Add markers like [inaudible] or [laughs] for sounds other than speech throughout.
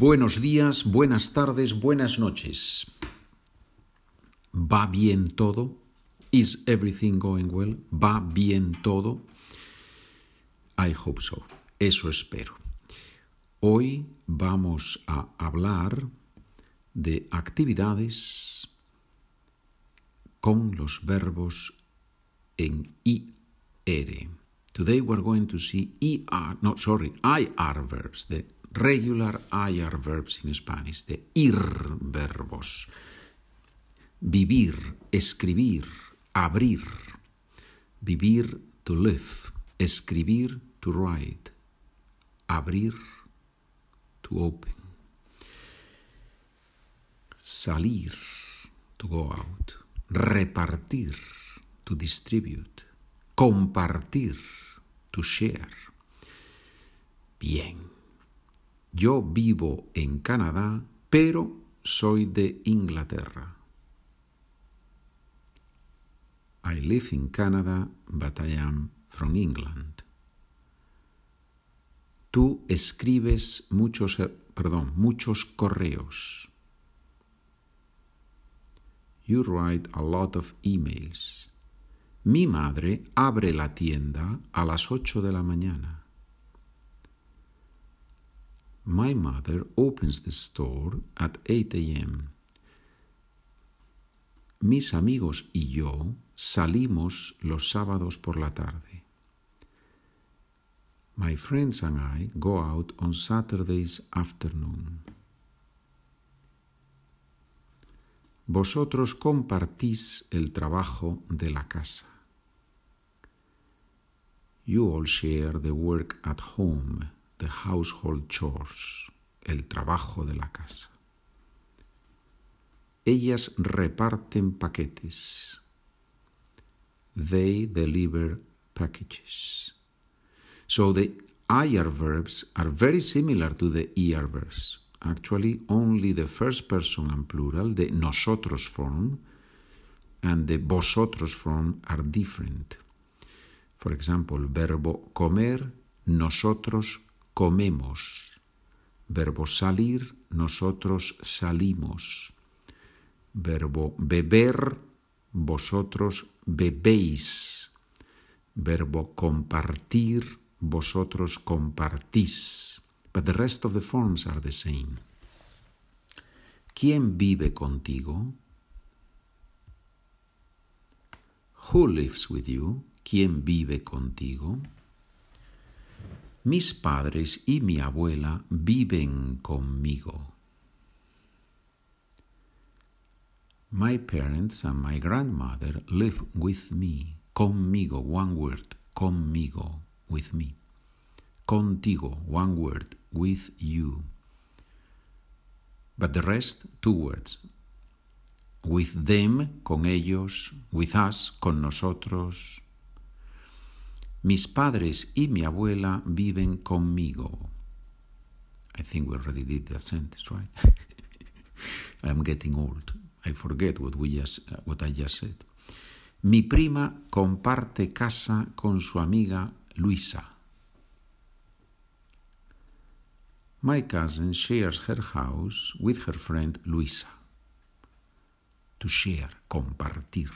Buenos días, buenas tardes, buenas noches. ¿Va bien todo? Is everything going well? ¿Va bien todo? I hope so. Eso espero. Hoy vamos a hablar de actividades con los verbos en IR. Today we're going to see ER, no, sorry, IR verbs, regular IR verbs in Spanish, the IR verbos. Vivir, escribir, abrir. Vivir, to live. Escribir, to write. Abrir, to open. Salir, to go out. Repartir, to distribute. Compartir, to share. Bien. Yo vivo en Canadá, pero soy de Inglaterra. I live in Canada, but I am from England. Tú escribes muchos, perdón, muchos correos. You write a lot of emails. Mi madre abre la tienda a las ocho de la mañana. My mother opens the store at 8 a.m. Mis amigos y yo salimos los sábados por la tarde. My friends and I go out on Saturdays afternoon. Vosotros compartís el trabajo de la casa. You all share the work at home, the household chores, el trabajo de la casa. Ellas reparten paquetes. They deliver packages. So the IR verbs are very similar to the ER verbs. Actually, only the first person and plural, the nosotros form, and the vosotros form are different. For example, verbo comer, nosotros comemos. Verbo salir, nosotros salimos. Verbo beber, vosotros bebéis. Verbo compartir, vosotros compartís. But the rest of the forms are the same. ¿Quién vive contigo? Who lives with you? ¿Quién vive contigo? Mis padres y mi abuela viven conmigo. My parents and my grandmother live with me. Conmigo, one word. Conmigo, with me. Contigo, one word. With you. But the rest, two words. With them, con ellos. With us, con nosotros. Mis padres y mi abuela viven conmigo. I think we already did that sentence, right? [laughs] I'm getting old. I forget what, we just, uh, what I just said. Mi prima comparte casa con su amiga Luisa. My cousin shares her house with her friend Luisa. To share, compartir.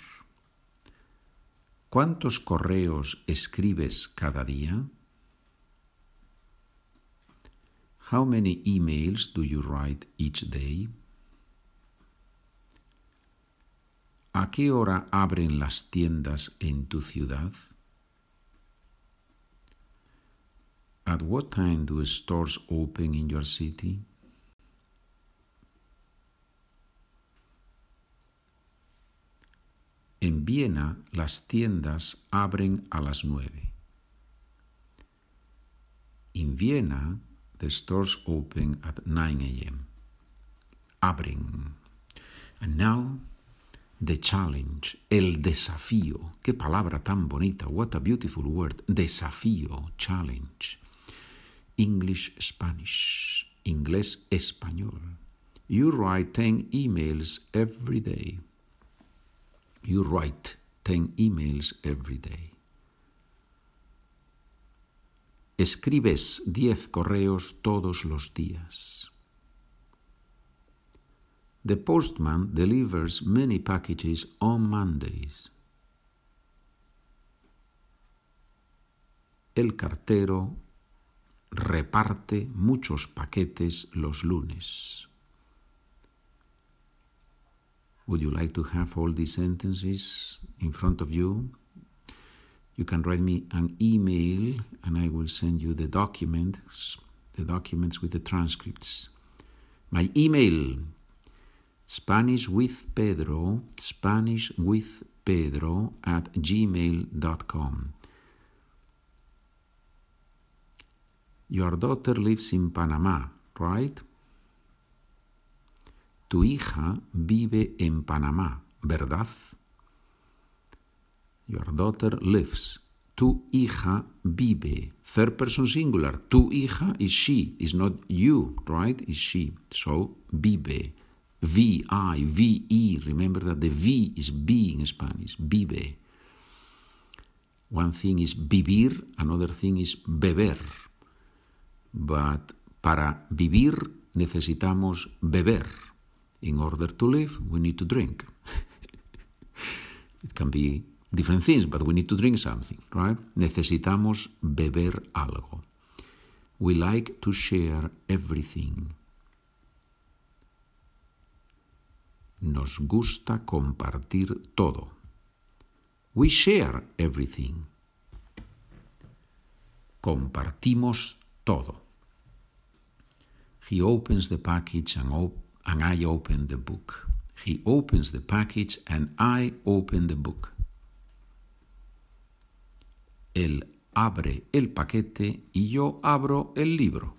¿Cuántos correos escribes cada día? How many emails do you write each day? ¿A qué hora abren las tiendas en tu ciudad? At what time do stores open in your city? En Viena las tiendas abren a las nueve. In Vienna, the stores open at 9 a.m. Abren. And now, the challenge, el desafío. Qué palabra tan bonita. What a beautiful word. Desafío, challenge. English, Spanish. Inglés, español. You write 10 emails every day. You write 10 emails every day. Escribes 10 correos todos los días. The postman delivers many packages on Mondays. El cartero reparte muchos paquetes los lunes. Would you like to have all these sentences in front of you? You can write me an email and I will send you the documents, the documents with the transcripts. My email, Spanish with Pedro, Spanish with Pedro at gmail.com. Your daughter lives in Panama, right? Tu hija vive en Panamá, ¿verdad? Your daughter lives. Tu hija vive. Third person singular. Tu hija is she, is not you, right? Is she. So, vive. V-I, V-E. Remember that the V is be in Spanish. Vive. One thing is vivir, another thing is beber. But para vivir necesitamos beber. In order to live, we need to drink. [laughs] it can be different things, but we need to drink something, right? Necesitamos beber algo. We like to share everything. Nos gusta compartir todo. We share everything. Compartimos todo. He opens the package and, op and I open the book. He opens the package and I open the book. Él abre el paquete y yo abro el libro.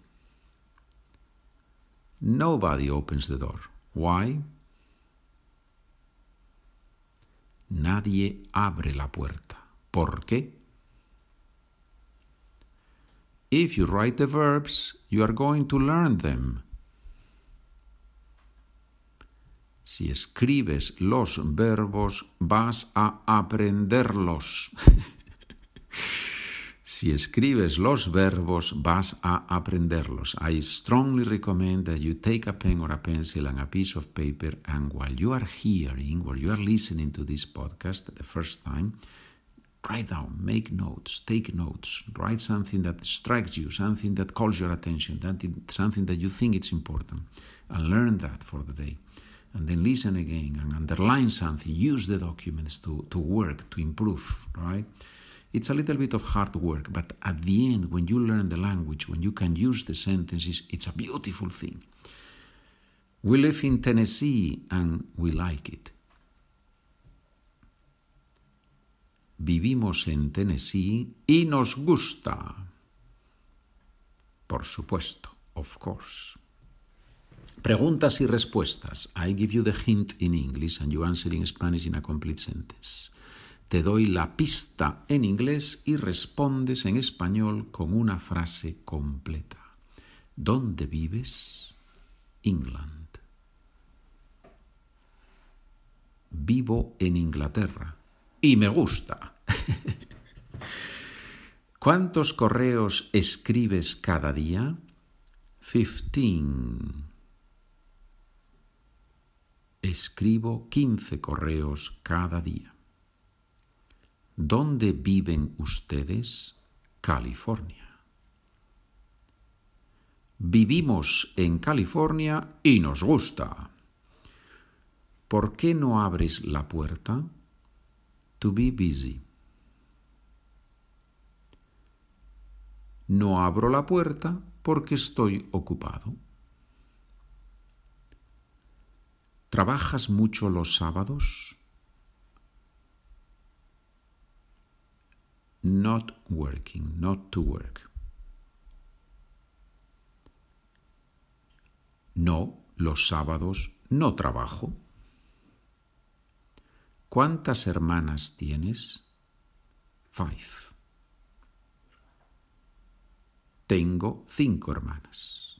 Nobody opens the door. Why? Nadie abre la puerta. ¿Por qué? If you write the verbs, you are going to learn them. Si escribes los verbos, vas a aprenderlos. [laughs] si escribes los verbos, vas a aprenderlos. I strongly recommend that you take a pen or a pencil and a piece of paper, and while you are hearing, while you are listening to this podcast the first time, write down, make notes, take notes, write something that strikes you, something that calls your attention, something that you think it's important, and learn that for the day. And then listen again and underline something, use the documents to, to work, to improve, right? It's a little bit of hard work, but at the end, when you learn the language, when you can use the sentences, it's a beautiful thing. We live in Tennessee and we like it. Vivimos en Tennessee y nos gusta. Por supuesto, of course. Preguntas y respuestas. I give you the hint in English and you answer in Spanish in a complete sentence. Te doy la pista en inglés y respondes en español con una frase completa. ¿Dónde vives? England. Vivo en Inglaterra y me gusta. [laughs] ¿Cuántos correos escribes cada día? Fifteen. Escribo quince correos cada día. ¿Dónde viven ustedes? California. Vivimos en California y nos gusta. ¿Por qué no abres la puerta? To be busy. No abro la puerta porque estoy ocupado. ¿Trabajas mucho los sábados? Not working, not to work. No, los sábados no trabajo. ¿Cuántas hermanas tienes? Five. Tengo cinco hermanas.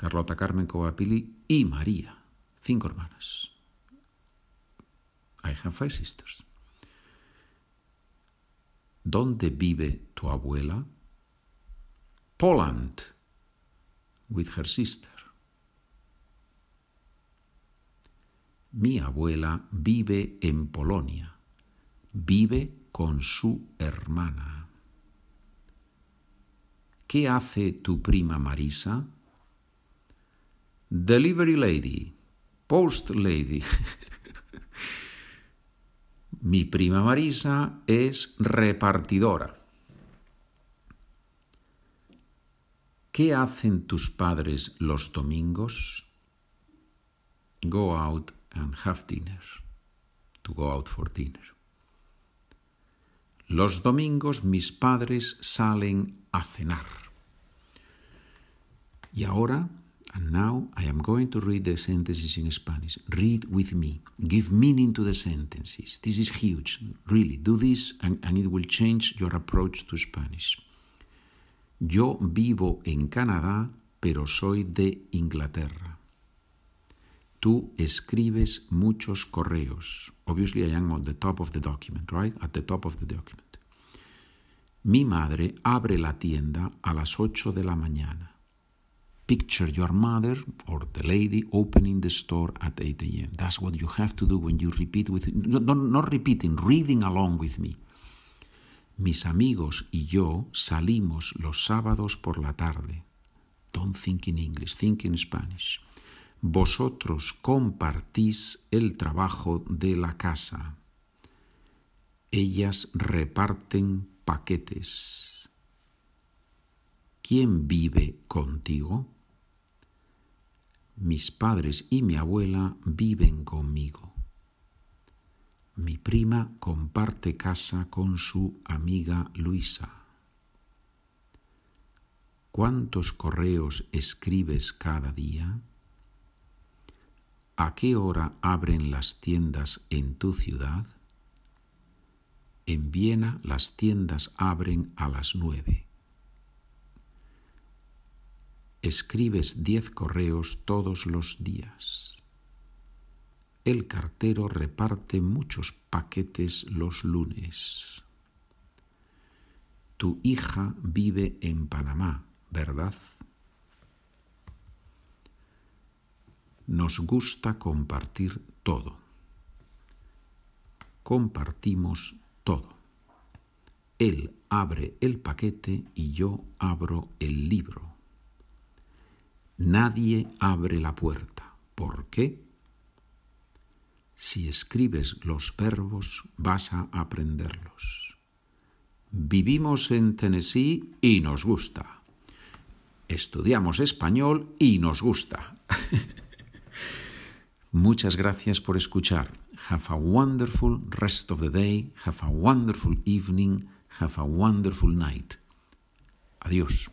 Carlota Carmen Coapili y María. Cinco hermanas. I have five sisters. ¿Dónde vive tu abuela? Poland, with her sister. Mi abuela vive en Polonia. Vive con su hermana. ¿Qué hace tu prima Marisa? Delivery lady, post lady. Mi prima Marisa es repartidora. ¿Qué hacen tus padres los domingos? Go out and have dinner. To go out for dinner. Los domingos mis padres salen a cenar. Y ahora, and now I am going to read the sentences in Spanish. Read with me. Give meaning to the sentences. This is huge. Really, do this and, it will change your approach to Spanish. Yo vivo en Canadá, pero soy de Inglaterra. Tú escribes muchos correos. Obviously, I am on the top of the document, right? At the top of the document. Mi madre abre la tienda a las 8 de la mañana. Picture your mother or the lady opening the store at 8 a.m. That's what you have to do when you repeat with no, no, not repeating, reading along with me. Mis amigos y yo salimos los sábados por la tarde. Don't think in English, think in Spanish. Vosotros compartís el trabajo de la casa. Ellas reparten paquetes. ¿Quién vive contigo? Mis padres y mi abuela viven conmigo. Mi prima comparte casa con su amiga Luisa. ¿Cuántos correos escribes cada día? ¿A qué hora abren las tiendas en tu ciudad? En Viena las tiendas abren a las nueve. Escribes diez correos todos los días. El cartero reparte muchos paquetes los lunes. Tu hija vive en Panamá, ¿verdad? Nos gusta compartir todo. Compartimos todo. Él abre el paquete y yo abro el libro. Nadie abre la puerta. ¿Por qué? Si escribes los verbos vas a aprenderlos. Vivimos en Tennessee y nos gusta. Estudiamos español y nos gusta. [laughs] Muchas gracias por escuchar. Have a wonderful rest of the day. Have a wonderful evening. Have a wonderful night. Adiós.